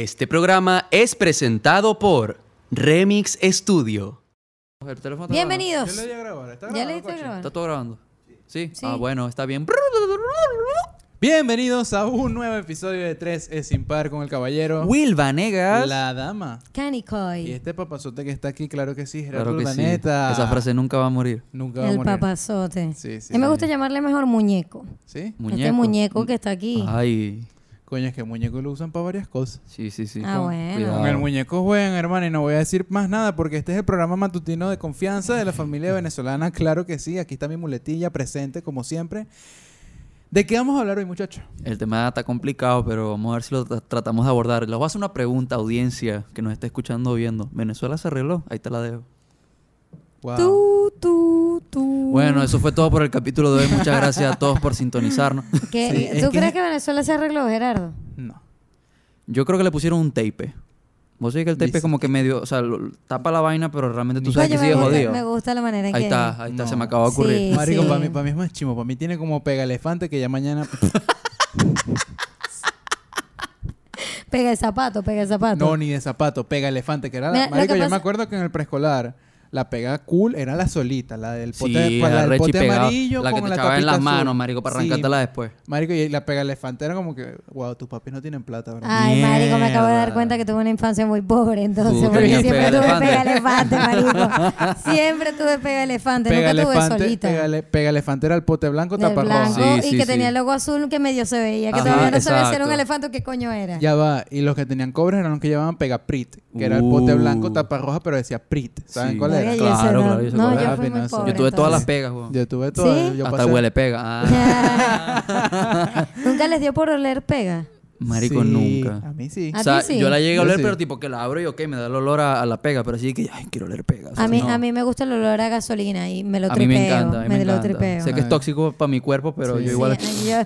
Este programa es presentado por Remix Studio. El teléfono está Bienvenidos. Yo le di a grabar. ¿Está Ya grabando, le diste a coche? grabar. grabando. ¿Está todo grabando? ¿Sí? Sí. Ah, bueno, está bien. Bienvenidos a un nuevo episodio de 3 es sin par con el caballero. Will Vanegas. La dama. Canny Y este papazote que está aquí, claro que sí, Gerardo Claro que sí. Urdaneta. Esa frase nunca va a morir. Nunca va a El morir. papazote. Sí, sí. A mí me gusta llamarle mejor muñeco. ¿Sí? Muñeco. Este muñeco que está aquí. Ay. Coño, es que muñeco lo usan para varias cosas. Sí, sí, sí. Ah, Con- bueno. cuidado. Con el muñeco juegan, hermano, y no voy a decir más nada porque este es el programa matutino de confianza de la familia venezolana. Claro que sí, aquí está mi muletilla presente, como siempre. ¿De qué vamos a hablar hoy, muchachos? El tema está complicado, pero vamos a ver si lo tra- tratamos de abordar. Les voy a hacer una pregunta, audiencia, que nos está escuchando o viendo. ¿Venezuela se arregló? Ahí te la dejo. Wow. Tú, tú, tú. Bueno, eso fue todo por el capítulo de hoy. Muchas gracias a todos por sintonizarnos. ¿Qué- Sí, es ¿Tú crees que Venezuela se arregló, Gerardo? No. Yo creo que le pusieron un tape. Vos sabés que el tape Dice es como que medio, o sea, lo- tapa la vaina, pero realmente tú sabes Oye, que sigue gusta, jodido. me gusta la manera en Ahí que... está, ahí está, se me acaba de ocurrir. Sí. Marico, para mí, para mí es más chimo. Para mí tiene como pega elefante que ya mañana. Pega el zapato, pega el zapato. no, ni de zapato, pega elefante, que era Mira, Marico, yo pasa- me acuerdo que en el preescolar la pega cool era la solita, la del pote, Sí, pues, la del pote pegado. amarillo La que con te la echaba en las manos, marico, para Sí, arrancártela después. Marico, y la pega elefante era como que, wow, tus papis no tienen plata, ¿verdad? Ay, marico, me acabo de dar cuenta que tuve una infancia muy pobre, entonces, Tú porque siempre pega tuve elefante. pega elefante, marico. Siempre tuve pega elefante, Pega nunca tuve elefante, solita. pega, pega elefante era el pote blanco, del tapa blanco roja. Sí, y que sí. tenía el logo azul que medio se veía, que Ajá, todavía no sabía si era un elefante o qué coño era. Ya va, y los que tenían cobres eran los que llevaban pega Prit, que era el pote Uh. blanco, tapa roja, pero decía Prit. ¿Saben Sí. cuál Verga, era? Claro, claro, yo No, yo fui muy pobre. Yo tuve todas las pegas, weón. Yo tuve todo. ¿Sí? Yo Hasta pasé- huele pega. Ah. ¿Nunca les dio por oler pega? Marico, Sí, nunca. A mí sí. ¿A O sea, ti sí? yo la llegué a Yo oler, sí. pero tipo que la abro y ok, me da el olor a, a la pega, pero así que, ay, quiero oler pega. o sea, A mí, no. a mí me gusta el olor a gasolina y me lo A mí tripeo. me encanta, a mí me, lo encanta. tripeo. Sé que es tóxico para mi cuerpo, pero Sí. yo igual... Sí, yo-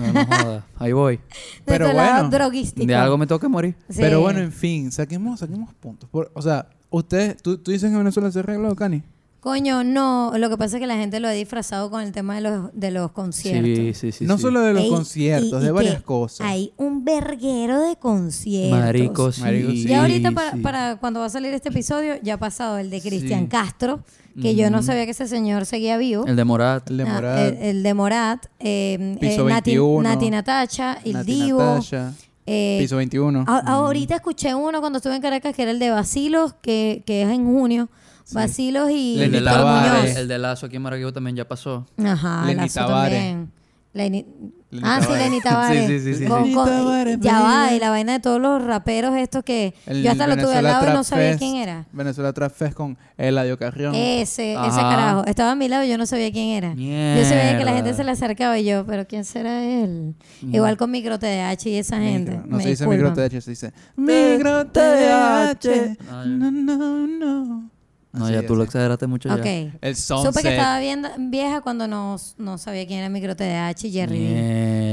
No, no joda. Ahí voy. Pero lado bueno, droguístico. De algo me que morir. Sí. Pero bueno, en fin, saquemos, saquemos puntos. Por- o sea, ustedes, ¿tú, tú dices que en Venezuela se arregló, Cani? Coño, no. Lo que pasa es que la gente lo ha disfrazado con el tema de los, de los conciertos. Sí, sí, sí. no sí. solo de los Ey, conciertos, y- de y varias cosas. Hay un verguero de conciertos. Marico, sí. Marico, sí. Ya ahorita para, sí. para cuando va a salir este episodio ya ha pasado el de Cristian Sí. Castro, que yo no sabía que ese señor seguía vivo. El de Morat. El de Ah, Morat, el, el de Morat, eh, Piso eh, Nati, 21, Nati Natacha, El Nati Divo. Natasha, eh, Piso 21. a- ahorita escuché uno cuando estuve en Caracas que era el de Basilos, que, que es en junio. Basilos y Lenny El de, Víctor Tavares. Muñoz. el de Lazo aquí en Maracaibo también ya pasó. Ajá, Lenny Lazo Tavares. también. Lenny- Lenny ah, sí, Tavares. Lenny Tavares. Sí, sí, sí, sí. Con- Lenny con- Tavares, ya va, y la vaina de todos los raperos estos que El yo hasta lo tuve al Venezuela lado y no Trap sabía Fest, quién era. Venezuela Trap Fest con Eladio Carrión. Ese, ese Ajá. carajo. Estaba a mi lado y yo no sabía quién era. Yo sabía que la gente Mierda. se le acercaba y yo, pero ¿quién será él? Igual con Micro TDH y esa gente. Micro. No Me se dice disculpan. micro TH, se dice micro TH. No, no, no. No, Así, ya tú lo exageraste mucho ya. Ok. El Supe sunset. que estaba viendo, vieja cuando no, no sabía quién era Micro TDH y Jerry.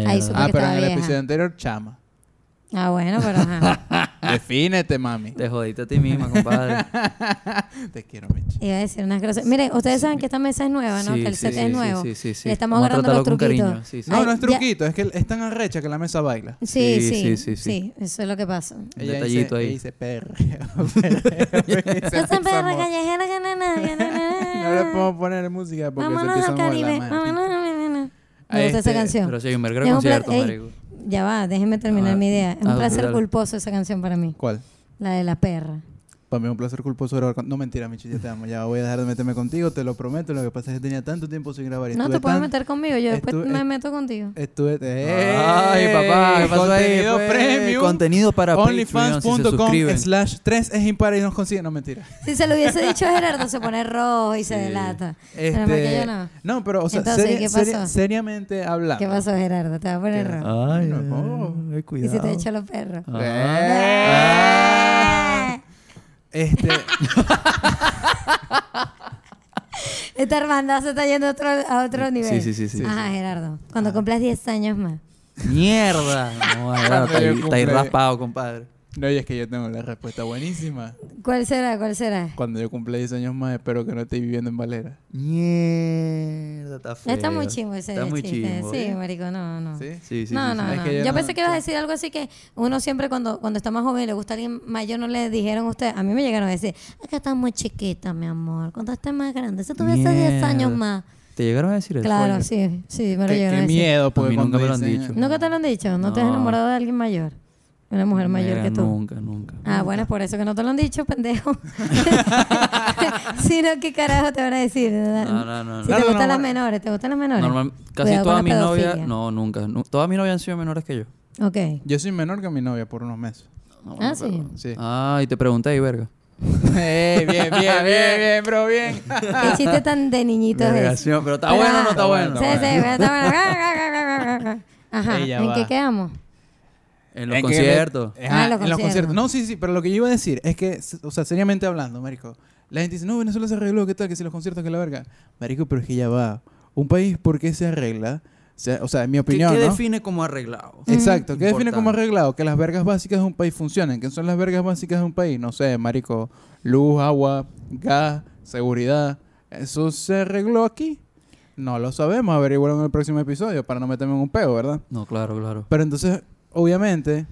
Ahí supe Ah, que pero estaba en el vieja. episodio anterior, chama. Ah, bueno, pero ajá. Defínete, mami. Te jodiste a ti misma, compadre. Te quiero, Michi. Iba a decir unas groserías. Miren, ustedes saben que esta mesa es nueva, ¿no? Sí, que el sí, set sí, es sí, nuevo. sí, sí, sí. Le estamos Vamos agarrando los truquitos. cariño, sí, sí. No, Ay, no es ya- truquito, es que es tan arrecha que la mesa baila. Sí, Sí, sí, sí, sí, sí, sí. eso es lo que pasa. Ella detallito ahí. dice perreo, Esa perra callejera que No le podemos poner música porque se Vámonos empieza al a mover Caribe. la mano. Me gusta esa este- canción. Pero sí, un pla- concierto, marico. Ya va, déjenme terminar Ah, mi idea. Es un ah, placer culposo esa canción para mí. ¿Cuál? La de la perra. Para mí es un placer culposo grabar con... No, mentira, Michi, ya te amo. Ya voy a dejar de meterme contigo, te lo prometo. Lo que pasa es que tenía tanto tiempo sin grabar. y No te puedes tan- meter conmigo, yo después estuve- me meto contigo. Estuve... Ay, papá, ¿qué pasó ahí? Contenido pues? premium. Contenido para si se Onlyfans.com slash 3 es impar y nos consigue. No, mentira. Si se lo hubiese dicho a Gerardo, se pone rojo y se Sí. delata. Pero más que Este, yo no. no, pero, o sea, Entonces, seria- ¿qué seria- pasó? seriamente hablando. ¿Qué pasó, Gerardo? Te va a poner ¿Qué? rojo. Ay, No. Y cuidado. si te echo los perros. Eh. Este, Esta hermandad se está yendo a otro, a otro nivel. Sí, sí, sí, sí. Ajá, Gerardo. Cuando cumplas 10 años más. Mierda. No, Gerardo, está ahí, está ahí cumple- raspado, compadre. No, y es que yo tengo la respuesta buenísima. ¿Cuál será? ¿Cuál será? Cuando yo cumpla 10 años más, espero que no esté viviendo en Valera. Mierda, está feo. Está muy chimbo ese Está muy chiste. chimbo. Sí, marico, no, no. ¿Sí? Sí, sí, no, sí, no. Es no. que yo Yo no- pensé que ibas a decir algo así que uno siempre cuando, cuando está más joven y le gusta a alguien mayor no le dijeron a usted. A mí me llegaron a decir, es que estás muy chiquita, mi amor. Cuando estés más grande, si tuviese 10 Mierda. años más. ¿Te llegaron a decir eso? Claro, sí, sí, me lo Qué, llegaron qué a decir. miedo, porque A mí nunca me lo han dicho. ¿Nunca te lo han dicho? ¿No, te has enamorado de alguien mayor? Una mujer mayor Mira, que tú. Nunca, nunca. Ah, bueno, es por eso que no te lo han dicho, pendejo. si no, ¿qué carajo te van a decir? No, no, no. Si te gustan no, las no. menores, ¿te gustan las menores? Normal, casi todas mis novias... No, nunca. nu- todas mis novias han sido menores que yo. Ok. Yo soy menor que mi novia por unos meses. No, Ah, no, sí. pero- Sí. Ah, y te pregunté ahí, verga. Eh, bien, bien, bien, bien, bro, bien. ¿Qué chiste tan de es? Vergación, Pero está bueno o ah, no está bueno. Sí, sí, pero está bueno. Ajá. ¿En qué quedamos? En los En que- conciertos. Ajá, Ah, los en los conciertos. No, sí, sí, pero lo que yo iba a decir es que, o sea, seriamente hablando, marico, la gente dice, no, Venezuela se arregló, ¿qué tal? Que si los conciertos, que la verga. Marico, pero es que ya va. Un país, ¿por qué se arregla? O sea, en mi ¿Qué, opinión, qué ¿no? define como arreglado? Exacto, ¿qué define como arreglado? Que las vergas básicas de un país funcionen. ¿Qué son las vergas básicas de un país? No sé, marico, luz, agua, gas, seguridad. ¿Eso se arregló aquí? No lo sabemos, averiguarlo en el próximo episodio para no meterme en un peo, ¿verdad? No, claro, claro. Pero entonces, obviamente,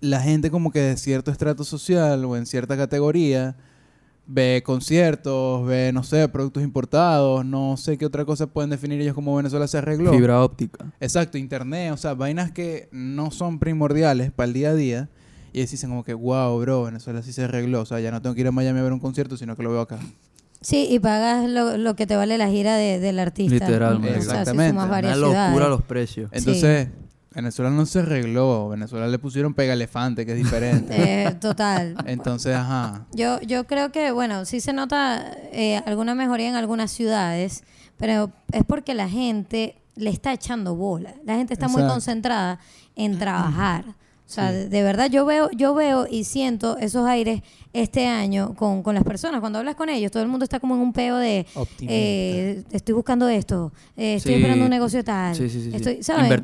la gente como que de cierto estrato social o en cierta categoría ve conciertos, ve, no sé, productos importados, no sé qué otra cosa pueden definir ellos como Venezuela se arregló. Fibra óptica. Exacto, internet, o sea, vainas que no son primordiales para el día a día. Y ellos dicen como que, wow, bro, Venezuela sí se arregló. O sea, ya no tengo que ir a Miami a ver un concierto, sino que lo veo acá. Sí, y pagas lo, lo que te vale la gira de- del artista. Literalmente. O sea, si Exactamente. Una Una locura ciudades. los precios. Entonces, Venezuela no se arregló. Venezuela le pusieron pega elefante, que es diferente. Eh, total. Entonces, ajá. Yo, yo creo que, bueno, sí se nota eh, alguna mejoría en algunas ciudades, pero es porque la gente le está echando bola. La gente está muy concentrada en trabajar. O sea, de, de verdad yo veo, yo veo y siento esos aires este año con, con las personas. Cuando hablas con ellos, todo el mundo está como en un peo de eh, estoy buscando esto, eh, estoy Sí. esperando un negocio tal. Sí, sí, sí. sí. Estoy,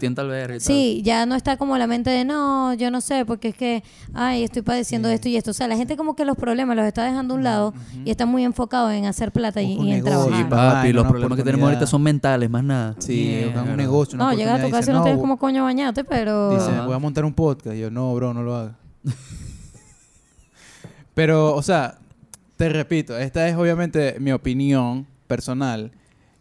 en tal tal. Sí, ya no está como la mente de no, yo no sé, porque es que, ay, estoy padeciendo Sí. esto y esto. O sea, la gente como que los problemas los está dejando a un lado y está muy enfocado en hacer plata y, en trabajar. Sí, papi, los problemas que tenemos ahorita son mentales, más nada. Sí, buscan un negocio, una no, llega a tu casa y no tienes bu- como coño bañate, pero... Dice, voy a montar un podcast. Y yo, no, bro, no lo hagas. Pero, o sea, te repito, esta es obviamente mi opinión personal.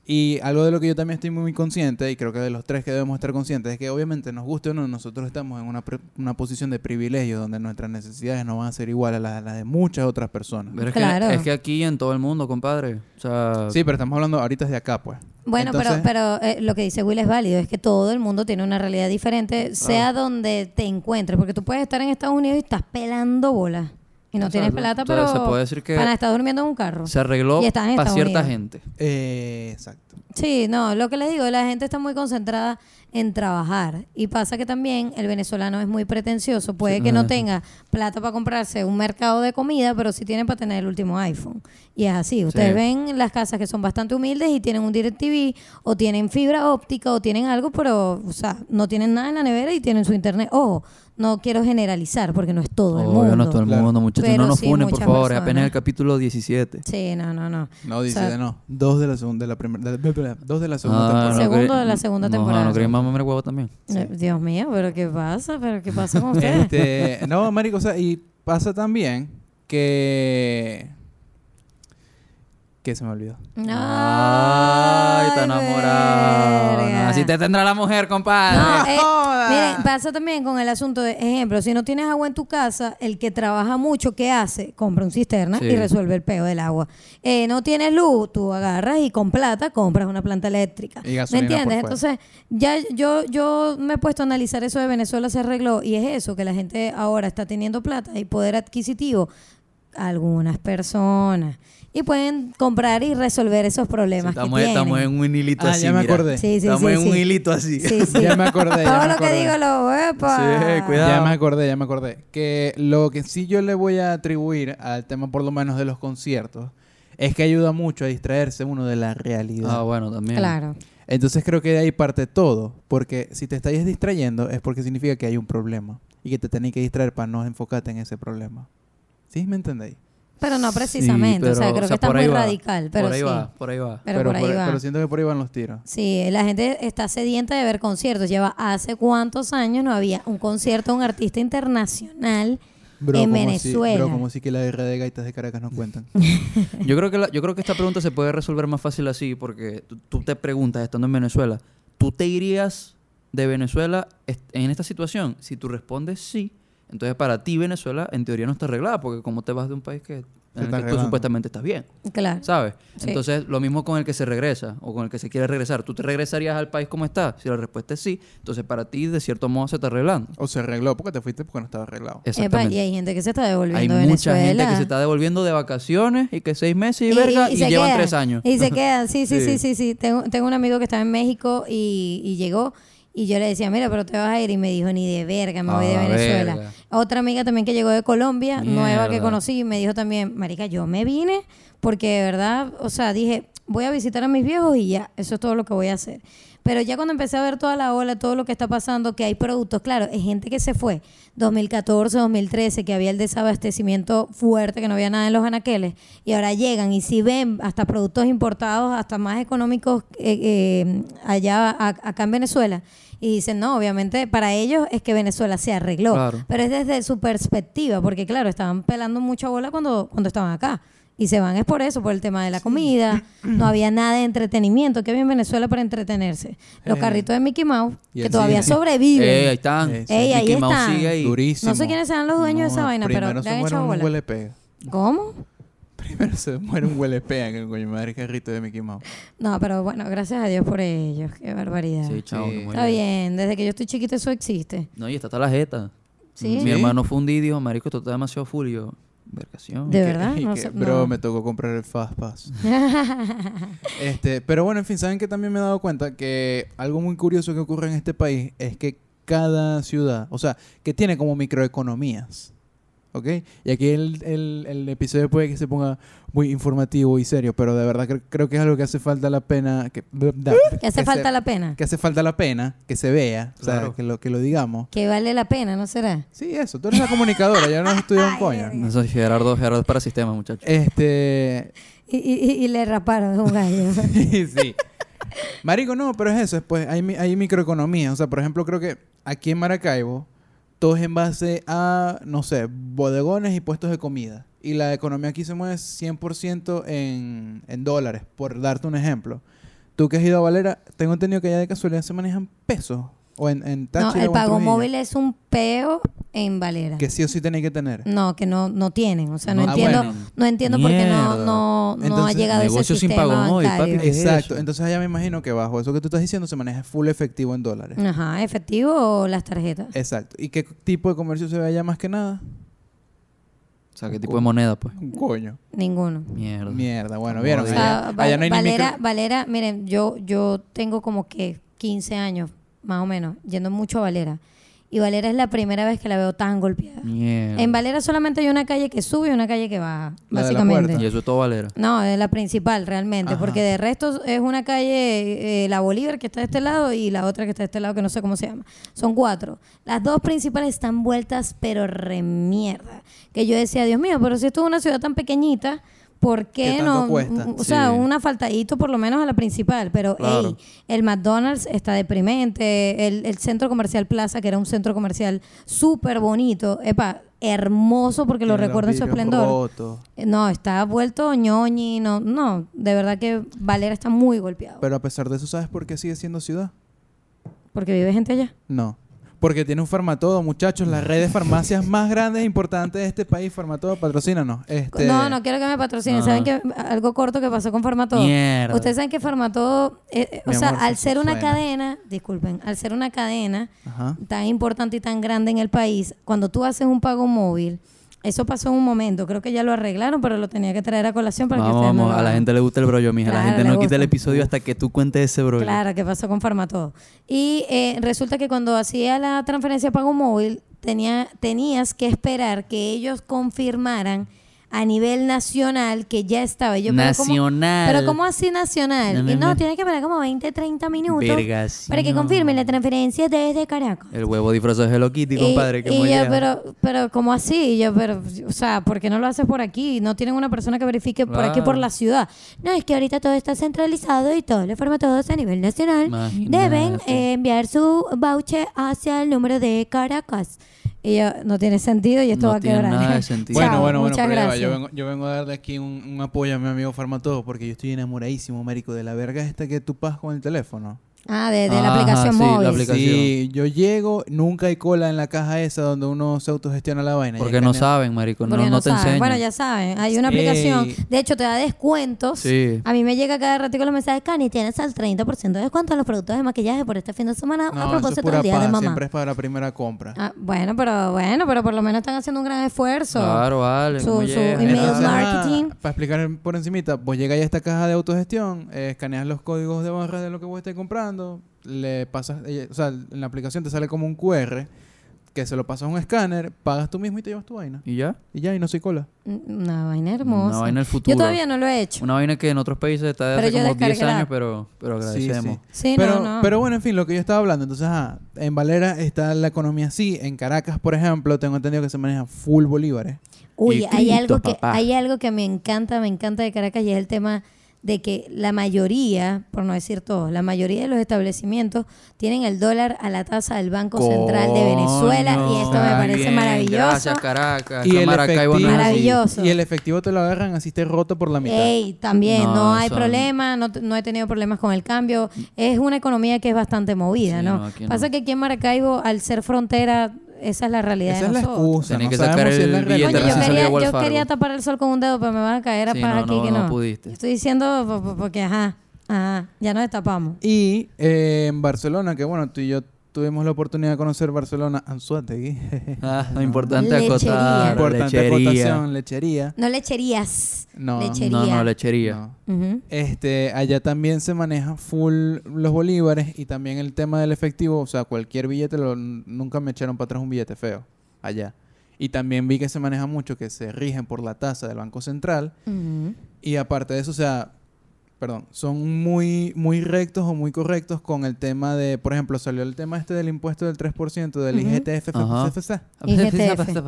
Y algo de lo que yo también estoy muy consciente, y creo que de los tres que debemos estar conscientes, es que obviamente nos guste o no, nosotros estamos en una, pre- una posición de privilegio donde nuestras necesidades no van a ser igual a las, las de muchas otras personas. Pero es, Claro. que, es que aquí en todo el mundo, compadre. O sea, Sí, pero estamos hablando ahorita de acá, pues. Bueno, Entonces- pero, pero eh, lo que dice Will es válido, es que todo el mundo tiene una realidad diferente, sea donde te encuentres, porque tú puedes estar en Estados Unidos y estás pelando bolas y no tienes plata, Entonces, pero se puede decir que para estar durmiendo en un carro. se arregló Y estás en para cierta Unidos. gente. Eh, exacto. Sí, no, lo que les digo, la gente está muy concentrada en trabajar y pasa que también el venezolano es muy pretencioso, puede Sí, que no tenga plata para comprarse un mercado de comida, pero sí tiene para tener el último iPhone. Y es así, ustedes Sí. ven las casas que son bastante humildes y tienen un DirecTV o tienen fibra óptica o tienen algo, pero o sea, no tienen nada en la nevera y tienen su internet. Ojo, no quiero generalizar porque no es todo el Obvio, mundo. no es todo el Claro. mundo, muchachos. Pero No nos sí, funen, por favor. Es personas. apenas el capítulo 17. Sí, no, no, no. No, dice O sea, de no. Dos de la segunda, de la primera, dos de la segunda Ah, temporada. no Segundo de la segunda no, temporada. No, quería más mamar huevo también. Eh, Dios mío, pero ¿qué pasa? ¿Pero qué pasa con ustedes? Este, no, marico, o sea, y pasa también que... Que se me olvidó. Ay, te tendrá la mujer, compadre. No, eh, miren, pasa también con el asunto de, ejemplo, si no tienes agua en tu casa, el que trabaja mucho, ¿qué hace? Compra un cisterna Sí. y resuelve el peo del agua. Eh, no tienes luz, tú agarras y con plata compras una planta eléctrica. Y ¿Me entiendes? Entonces, ya yo, yo me he puesto a analizar eso de Venezuela se arregló y es eso, que la gente ahora está teniendo plata y poder adquisitivo algunas personas y pueden comprar y resolver esos problemas que estamos, tienen. estamos en un hilito Ah, así. ya me mira. acordé. Sí, sí, estamos sí, en un hilito así. Sí, sí. Ya me acordé, ya Todo me lo que digo lo epa. Sí, cuidado. Ya me acordé, ya me acordé. Que lo que sí yo le voy a atribuir al tema por lo menos de los conciertos es que ayuda mucho a distraerse uno de la realidad. Ah, bueno, también. Claro. Entonces creo que de ahí parte todo, porque si te estás distrayendo es porque significa que hay un problema. y que te tenés que distraer para no enfocarte en ese problema. ¿Sí me entendéis? Pero no precisamente, o sea, pero, creo o sea, que está muy va, radical, pero por ahí sí. va, por ahí va. Pero, por ahí va. pero siento que por ahí van los tiros. Sí, la gente está sedienta de ver conciertos. Lleva hace cuántos años no había un concierto de un artista internacional Bro, en como si- Venezuela. bro, como si que la guerra de gaitas de Caracas no cuentan. Yo creo que la- yo creo que esta pregunta se puede resolver más fácil así porque tú, tú te preguntas estando en Venezuela, ¿tú te irías de Venezuela en esta situación? Si tú respondes sí, entonces para ti Venezuela en teoría no está arreglada porque como te vas de un país que en el está que tú supuestamente estás bien, Claro. ¿sabes? Sí. Entonces, lo mismo con el que se regresa o con el que se quiere regresar. ¿Tú te regresarías al país como está? Si la respuesta es sí, entonces para ti de cierto modo se está arreglando. O se arregló porque te fuiste porque no estaba arreglado. Epa, Exactamente. y hay gente que se está devolviendo Hay mucha gente que se está devolviendo de vacaciones y que seis meses y, verga y, se llevan tres años. Y se quedan, sí, sí, sí, Sí. sí, sí. Tengo, tengo un amigo que estaba en México y, y llegó y yo le decía, mira, pero te vas a ir. Y me dijo, ni de verga, me voy de Ah, Venezuela. verga. Otra amiga también que llegó de Colombia, nueva que conocí, me dijo también, marica, yo me vine porque de verdad, o sea, dije, voy a visitar a mis viejos y ya, eso es todo lo que voy a hacer. Pero ya cuando empecé a ver toda la ola, todo lo que está pasando, que hay productos, claro, es gente que se fue 2014, 2013, que había el desabastecimiento fuerte, que no había nada en los anaqueles, y ahora llegan y si ven hasta productos importados, hasta más económicos eh, eh, allá a- acá en Venezuela, y dicen, no, obviamente para ellos es que Venezuela se arregló, Claro. pero es desde su perspectiva, porque claro, estaban pelando mucha bola cuando, cuando estaban acá. Y se van es por eso, por el tema de la comida. No había nada de entretenimiento. que había en Venezuela para entretenerse? Los Eh. carritos de Mickey Mouse, Y que el todavía cine. sobreviven. Eh, ahí están. Eh, sí. Ey, ahí Mickey Mouse están. sigue ahí. Durísimo. No sé quiénes sean los dueños de esa vaina, pero primero le se han muere echado un bola. huele pega. ¿Cómo? Primero se muere un huele pega que el coño madre carrito de Mickey Mouse. No, pero bueno, gracias a Dios por ellos. Qué barbaridad. Sí, chao. Sí. no Está bien, desde que yo estoy chiquita eso existe. No, y está toda la jeta. ¿Sí? Mi hermano fue un día y dijo, marico, esto está demasiado full. Y yo, vergación. ¿De que- verdad? No que, sé- bro, no. me tocó comprar el Fast Pass. este, pero bueno, en fin, ¿saben que también me he dado cuenta que algo muy curioso que ocurre en este país es que cada ciudad, o sea, que tiene como microeconomías. ¿Ok? Y aquí el, el, el episodio puede que se ponga muy informativo y serio, pero de verdad cre- creo que es algo que hace falta la pena. Que, Que hace falta se- la pena. Que hace falta la pena, que se vea, o sea, Claro. que lo, que lo digamos. Que vale la pena, ¿no será? Sí, eso, tú eres la comunicadora, ya no has estudiado un coño. No soy Gerardo, Gerardo es para sistemas, muchachos. Este, Y, y- y le raparon un gallo. sí. Marico, no, pero es eso, pues hay, mi- hay microeconomía. O sea, por ejemplo, creo que aquí en Maracaibo todo es en base a, no sé, bodegones y puestos de comida. Y la economía aquí se mueve 100% en, en dólares, por darte un ejemplo. Tú que has ido a Valera, tengo entendido que allá de casualidad se manejan pesos. O en, en No, el pago móvil es un peo en Valera. Que sí o sí tenéis que tener. No, que no, no tienen. O sea, no, No. Ah, entiendo, bueno. no entiendo por qué no, no, no ha llegado ese negocio sin sistema pago móvil, bancario. papi. ¿Qué es Exacto. Entonces allá me imagino que bajo eso que tú estás diciendo se maneja full efectivo en dólares. Ajá, efectivo o las tarjetas. Exacto. ¿Y qué tipo de comercio se ve allá más que nada? O sea, ¿qué tipo de moneda, pues? Un coño. Ninguno. Mierda. Mierda. Bueno, vieron. O digo. sea, Allá, Val- allá no hay ni Valera, micro- Valera, miren, yo, yo tengo como que 15 años, más o menos, yendo mucho a Valera. Y Valera es la primera vez que la veo tan golpeada. Mierda. En Valera solamente hay una calle que sube y una calle que baja, La básicamente. Y eso es todo Valera. No, es la principal realmente, Ajá. porque de resto es una calle, eh, la Bolívar que está de este lado y la otra que está de este lado que no sé cómo se llama. Son cuatro. Las dos principales están vueltas pero remierda. Que yo decía, Dios mío, pero si esto es una ciudad tan pequeñita, ¿por qué, ¿Qué tanto no? cuesta? O sea, Sí. un afaltadito por lo menos a la principal, pero Claro. ey, el McDonald's está deprimente, el, el centro comercial Plaza, que era un centro comercial súper bonito, epa, hermoso porque lo recuerdo en su esplendor. No, está vuelto ñoñi, no, no, de verdad que Valera está muy golpeado. Pero a pesar de eso, ¿sabes por qué sigue siendo ciudad? porque vive gente allá. No. Porque tiene un farmatodo, muchachos. La red de farmacias más grandes e importantes de este país, farmatodo, patrocínanos. Este, No, no quiero que me patrocinen. No. ¿Saben que algo corto que pasó con Farmatodo? Mierda. Ustedes saben que Farmatodo, eh, eh, o sea, amor, al ser una cadena, disculpen, al ser una cadena Ajá. tan importante y tan grande en el país, cuando tú haces un pago móvil, eso pasó en un momento, creo que ya lo arreglaron, pero lo tenía que traer a colación para que ustedes vamos. lo A la gente le gusta el brollo, mija. Claro, la gente no quita el episodio hasta que tú cuentes ese brollo. Claro, que pasó con Farmatodo. Y eh, resulta que cuando hacía la transferencia de pago móvil, tenía, tenías que esperar que ellos confirmaran a nivel nacional que ya estaba. Yo, pero ¿cómo- Nacional. Pero ¿cómo así nacional? No, no, y no, no. tiene que esperar como 20, 30 minutos Vergación. para que confirmen la transferencia desde Caracas. El huevo disfrazado de Hello Kitty, Y- compadre. que y, yo, pero, pero, ¿cómo así? Y yo, pero, o sea, ¿por qué no lo haces por aquí? No tienen una persona que verifique por aquí, por la ciudad. No, es que ahorita todo está centralizado y todo le forma todos a nivel nacional. Imagínate. Deben eh, enviar su voucher hacia el número de Caracas. Y yo, no tiene sentido y esto No va a tiene quebrar. nada de sentido. Bueno, Chao, bueno, bueno, muchas pero ya va, gracias. yo vengo, yo vengo a darle aquí un, un apoyo a mi amigo Farmatodo porque yo estoy enamoradísimo, marico, de la verga esta que tú pasas con el teléfono. Ah, de, de la Ajá, aplicación sí, la móvil. aplicación. Sí, yo llego, nunca hay cola en la caja esa donde uno se autogestiona la vaina. Porque no saben, marico. No, Porque no, no, te enseñan. Bueno, ya saben, hay una aplicación. De hecho, te da descuentos. Sí. A mí me llega cada ratito los mensajes, Cani, tienes al 30% de descuento en los productos de maquillaje por este fin de semana No, a propósito del Día de paja, Mamá. siempre es para la primera compra. Ah, bueno, pero bueno, pero por lo menos están haciendo un gran esfuerzo. Claro, vale. Su- ¿cómo su email Entonces, marketing. para explicar por encimita, vos llegáis a esta caja de autogestión, eh, escaneas los códigos de barras de lo que vos estés comprando, le pasas, o sea, en la aplicación te sale como un QR, que se lo pasas a un escáner, pagas tú mismo y te llevas tu vaina. ¿Y ya? Y ya, y no soy cola. Una vaina hermosa. Una vaina del futuro. Yo todavía no lo he hecho. Una vaina que en otros países está de Pero hace como 10 descargué la años, pero, pero Sí, sí. agradecemos. Sí, pero, no, no. pero bueno, en fin, lo que yo estaba hablando. Entonces, ajá, en Valera está la economía así. En Caracas, por ejemplo, tengo entendido que se maneja full bolívares. Uy, Y hay algo que papá. hay algo que me encanta, me encanta de Caracas y es el tema de que la mayoría, por no decir todos, la mayoría de los establecimientos tienen el dólar a la tasa del Banco Central de Venezuela y esto me parece bien, marabulloso. Gracias, Caracas. Y el. Maravilloso. Y el efectivo te lo agarran así esté roto por la mitad. Ey, también, no, No, hay son- problema, no, te- no he tenido problemas con el cambio. Es una economía que es bastante movida, Sí, ¿no? no, aquí no. Pasa que aquí en Maracaibo, al ser frontera, esa es la realidad Esa de es la nosotros. excusa. Tenés no que sacar si es la el realidad. billete Coño, yo quería, yo tapar el sol con un dedo, pero me van a caer a Sí, no, aquí no, que no no. pudiste. Estoy diciendo po- po- porque, ajá, ajá, ya nos destapamos. Y eh, en Barcelona, que bueno, tú y yo tuvimos la oportunidad de conocer Barcelona, Anzuategui. Ah, lo importante Lechería. acotar. Importante lechería. acotación, lechería. No lecherías. No, Lechería. No, no, lechería. no. Este, allá también se maneja full los bolívares y también el tema del efectivo, o sea, cualquier billete, lo- nunca me echaron para atrás un billete feo allá. Y también vi que se maneja mucho que se rigen por la tasa del Banco Central y aparte de eso, o sea, perdón, son muy muy rectos o muy correctos con el tema de, por ejemplo, salió el tema este del impuesto del 3% del. IGTF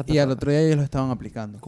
y al otro día ellos lo estaban aplicando.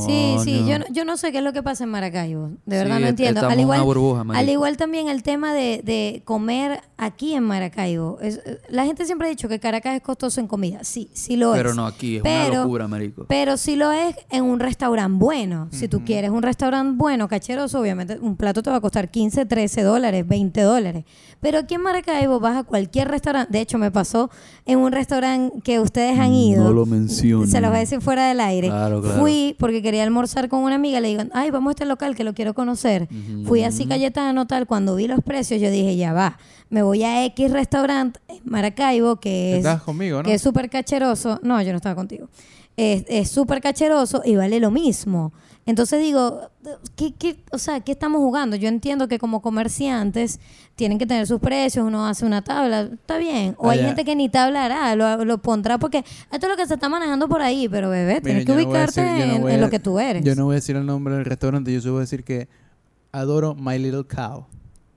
Sí, sí, yo no, yo no sé qué es lo que pasa en Maracaibo. De verdad Sí, no entiendo. Al igual, una burbuja, al marico. igual también el tema de, de comer aquí en Maracaibo. Es- eh, la gente siempre ha dicho que Caracas es costoso en comida. Sí, sí lo Pero es. no aquí, es una Pero- locura, marico. Pero sí lo es en un restaurante bueno. Si tú quieres un restaurante bueno, cacheroso, obviamente un plato te va a costar 15, 13 dólares, 20 dólares. Pero aquí en Maracaibo vas a cualquier restaurante. De hecho, me pasó en un restaurante que ustedes han ido. No lo menciones. Se los voy a decir fuera del aire. Claro, claro. Fui porque quería almorzar con una amiga. Le digo, ay, vamos a este local que lo quiero conocer. Fui así Cayetano, tal. Cuando vi los precios, yo dije, ya va. Me voy a X restaurante en Maracaibo, que es Estás conmigo, ¿no? que es súper cacheroso. No, yo no estaba contigo. Es es súper cacheroso y vale lo mismo. Entonces digo, ¿qué, qué, o sea, ¿qué estamos jugando? Yo entiendo que como comerciantes tienen que tener sus precios, uno hace una tabla, está bien. O hay Allá. gente que ni tabla hará, lo, lo pondrá porque esto es lo que se está manejando por ahí, pero bebé, tienes que no ubicarte decir- yo no en, en lo que tú eres. Yo no voy a decir el nombre del restaurante, yo solo voy a decir que adoro My Little Cow.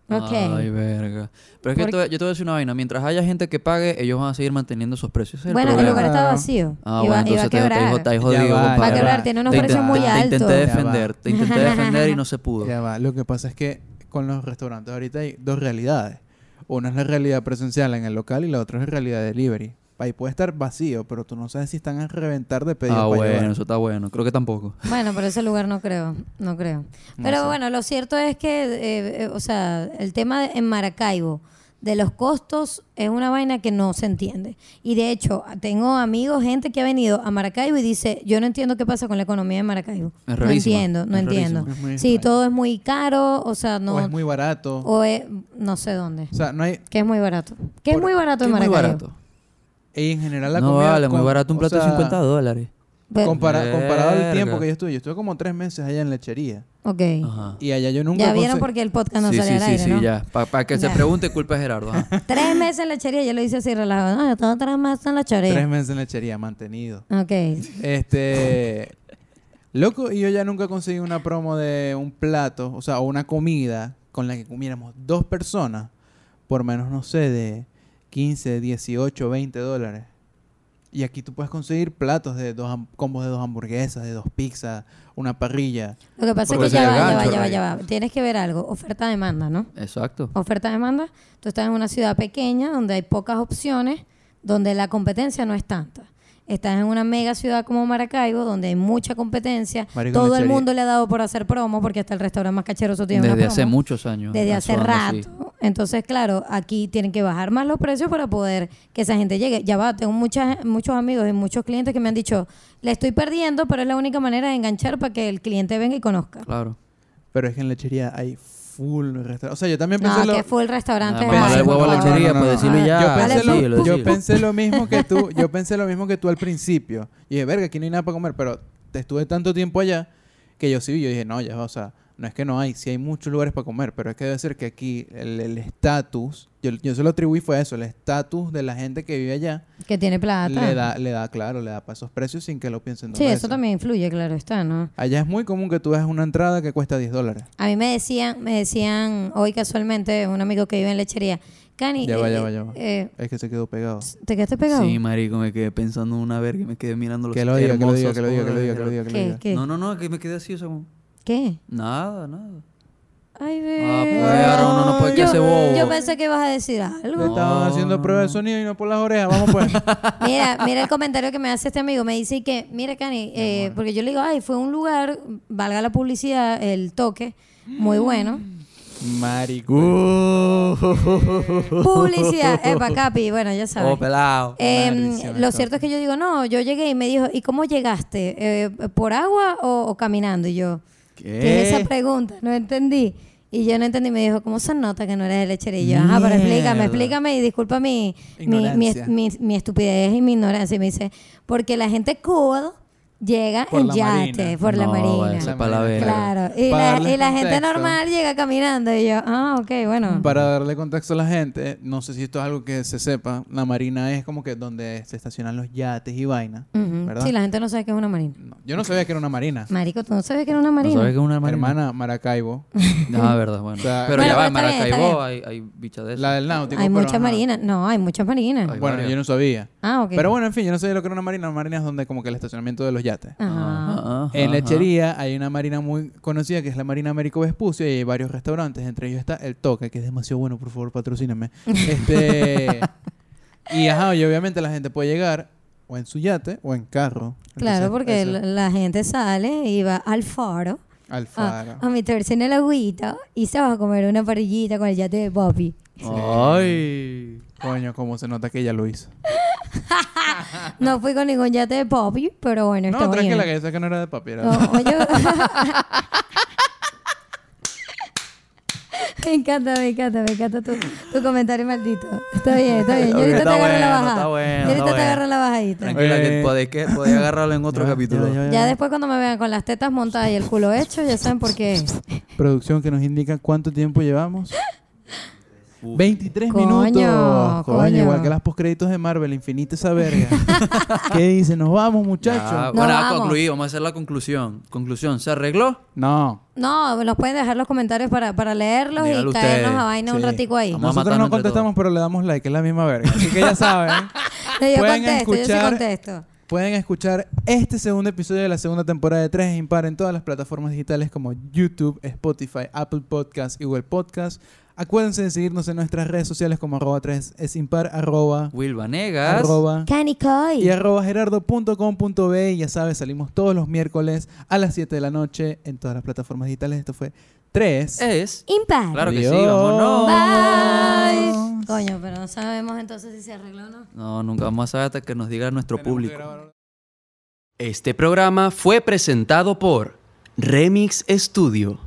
Ok. Ay, verga. Pero es que Por- te yo te voy a decir una vaina. Mientras haya gente que pague, ellos van a seguir manteniendo esos precios. Es bueno, el problema. lugar está vacío. Ah, y bueno, va, y va a entonces te, te, dijo- te Ya jodido, va, compadre. Va a quebrar, va. tiene unos Te precios muy te altos. intenté Ya va. defender, te intenté defender y no se pudo. Ya va, lo que pasa es que con los restaurantes ahorita hay dos realidades. Una es la realidad presencial en el local y la otra es la realidad delivery. Ahí puede estar vacío, pero tú no sabes si están a reventar de pedidos Ah, para bueno, llevar. eso está bueno. Creo que tampoco. Bueno, pero ese lugar no creo, no creo. No Pero sé. bueno, lo cierto es que, eh, eh, o sea, el tema de- en Maracaibo de los costos es una vaina que no se entiende. Y de hecho, tengo amigos, gente que ha venido a Maracaibo y dice, yo no entiendo qué pasa con la economía de Maracaibo. Es no entiendo, no es entiendo. Sí, todo es muy caro, o sea, no... O es muy barato. o es- no sé dónde. O sea, no hay... Que es muy barato. Que es Por- muy barato en Es muy Maracaibo. barato. Y en general la no comida... vale, muy barato un plato de sea, 50 dólares. Compara- comparado al tiempo que yo estuve. Yo estuve como tres meses allá en lechería. ok. Ajá. Y allá yo nunca... Ya vieron conse- porque el podcast no sí, sale sí, al sí, aire, sí, ¿no? ya. Para que se pregunte, culpa de Gerardo. ajá. Tres meses en lechería, yo lo hice así relajado. No, yo tengo tres meses en lechería. Tres meses en lechería, mantenido. Ok. Este... Loco, y yo ya nunca conseguí una promo de un plato, o sea, o una comida con la que comiéramos dos personas por menos, no sé, de 15, 18, 20 dólares. Y aquí tú puedes conseguir platos de dos combos de dos hamburguesas, de dos pizzas, una parrilla. Lo que pasa Porque es que ya es el va, ya va, ya va, ya va. Tienes que ver algo. Oferta-demanda, ¿no? Exacto. Oferta-demanda. Tú estás en una ciudad pequeña donde hay pocas opciones, donde la competencia no es tanta. Estás en una mega ciudad como Maracaibo, donde hay mucha competencia. Marico, Todo el mundo le ha dado por hacer promo, porque hasta el restaurante más cacheroso tiene una Desde promo. hace muchos años. Desde hace rato. Entonces, claro, aquí tienen que bajar más los precios para poder que esa gente llegue. Ya va, tengo muchas, muchos amigos y muchos clientes que me han dicho, le estoy perdiendo, pero es la única manera de enganchar para que el cliente venga y conozca. Claro. Pero es que en lechería hay full restaurante. O sea, yo también No, pensé lo... que full restaurante. Ah, para darle ay, el huevo a lechería, No, no, pues no, decirlo no. ya. Yo Dale, pensé, lo, decilo, yo decilo. pensé lo mismo que tú, yo pensé lo mismo que tú al principio. Y dije, verga, aquí no hay nada para comer, pero te estuve tanto tiempo allá que yo sí vi, yo dije, no, ya, va, o sea, no es que no hay, sí hay muchos lugares para comer, pero es que debe ser que aquí el estatus, yo, yo se lo atribuí fue a eso, el estatus de la gente que vive allá Que tiene plata. le da, le da, claro, le da para esos precios sin que lo piensen Sí, eso también influye, claro está, ¿no? Allá es muy común que tú veas una entrada que cuesta 10 dólares. A mí me decían, me decían hoy casualmente un amigo que vive en lechería, Cani, Ya va, eh, ya va, ya va. eh, Es que se quedó pegado. ¿te quedaste pegado? Sí, marico, me quedé pensando en una verga y me quedé mirando los Que lo diga, que lo diga, que lo diga, que lo diga, que lo diga, que lo ¿Qué? diga. ¿Qué? No, no, no, que me quedé así, o sea, como... ¿Qué? Nada, nada. Ay, Ah, bebé. pues, ahora uno no puede yo, quedarse bobo. yo pensé que ibas a decir algo. estaban No, haciendo no, prueba de sonido y no por las orejas. Vamos pues. Mira, mira el comentario que me hace este amigo. Me dice que, mira, Cani, eh, porque yo le digo, ay, fue un lugar, valga la publicidad, el toque, muy bueno. Marico. Publicidad, epa, capi, bueno, ya sabes. Oh, pelado. Eh, Maldición, lo cierto es que yo digo, no, yo llegué y me dijo, ¿y cómo llegaste? Eh, ¿Por agua o, o caminando? Y yo, ¿qué es esa pregunta? No entendí. Y yo no entendí, me dijo, ¿cómo se nota que no eres de lechería? Y yo, ajá, pero explícame, explícame y disculpa mi, mi, mi, Ignorancia. mi- mi estupidez y mi ignorancia. Y me dice, porque la gente cool llega Por en la yate, marina. por la No, marina. Claro, y Para la, y la gente normal llega caminando y yo, ah, ok, bueno. Para darle contexto a la gente, no sé si esto es algo que se sepa, la marina es como que donde se estacionan los yates y vainas. ¿verdad? Sí, la gente no sabe qué es una marina. No, yo no sabía que era una marina. Marico, ¿tú no sabes qué es una ¿No marina? sabes que es una marina? Hermana, Maracaibo, Ah, verdad, bueno. O sea, pero Bueno, ya va, en bien, Maracaibo hay, hay bichas de esas. la del náutico. Hay pero muchas marinas. No, hay muchas marinas. Hay Bueno, varias. yo no sabía. Ah, ok. Pero bueno, en fin, yo no sabía lo que era una marina. Una marina es donde como que el estacionamiento de los yates. Ajá. Ajá, En. Lechería hay una marina muy conocida que es la Marina Américo Vespucio y hay varios restaurantes, entre ellos está El Toque, que es demasiado bueno, por favor, patrocínenme. Este, y ajá, y obviamente la gente puede llegar o en su yate o en carro. Claro, porque eso, la, gente sale y va al faro al a, faro. a meterse en el agüita y se va a comer una parrillita con el yate de papi. Ay. Coño, cómo se nota que ella lo hizo. No fui con ningún yate de papi, pero bueno, está No, tranquila, que esa que no era de papi, era No, oye, me encanta, me encanta, me encanta tu, tu comentario maldito. Está bien, está bien. Yo ahorita está te agarro la bajada. está bueno, Yo ahorita está te bueno. agarro la bajadita. Tranquila, que Eh. podéis, que podéis agarrarlo en otro Ya, capítulo. ya, ya, Ya después cuando me vean con las tetas montadas y el culo hecho, ya saben por qué. es. Producción que nos indica cuánto tiempo llevamos. Uf. 23 Coño, minutos. Coño, coño. igual que las postcréditos de Marvel, infinita esa verga. ¿Qué dice? Nos vamos, muchachos. Ya, No, bueno, a vamos. concluir, vamos a hacer la conclusión. Conclusión, ¿se arregló? No. No, nos pueden dejar los comentarios para, para leerlos Dígalo y caernos a vaina un ratico ahí. Vamos a Nosotros no contestamos, pero le damos like, es la misma verga. Así que ya saben. No, yo Pueden contesto, yo sí escuchar- contesto. Pueden escuchar este segundo episodio de la segunda temporada de 3 Impar en todas las plataformas digitales como YouTube, Spotify, Apple Podcasts y Google Podcasts. Acuérdense de seguirnos en nuestras redes sociales como arroba 3 es impar, arroba, Will Vanegas. arroba Cani Coy. y arroba gerardo.com.be. Y ya sabes, salimos todos los miércoles a las 7 de la noche en todas las plataformas digitales. Esto fue 3. Es. Impar. Claro que sí, vámonos. Bye. Coño, pero no sabemos entonces si se arregló o no. No, nunca vamos a saber hasta que nos diga nuestro público. Este programa fue presentado por Remix Studio.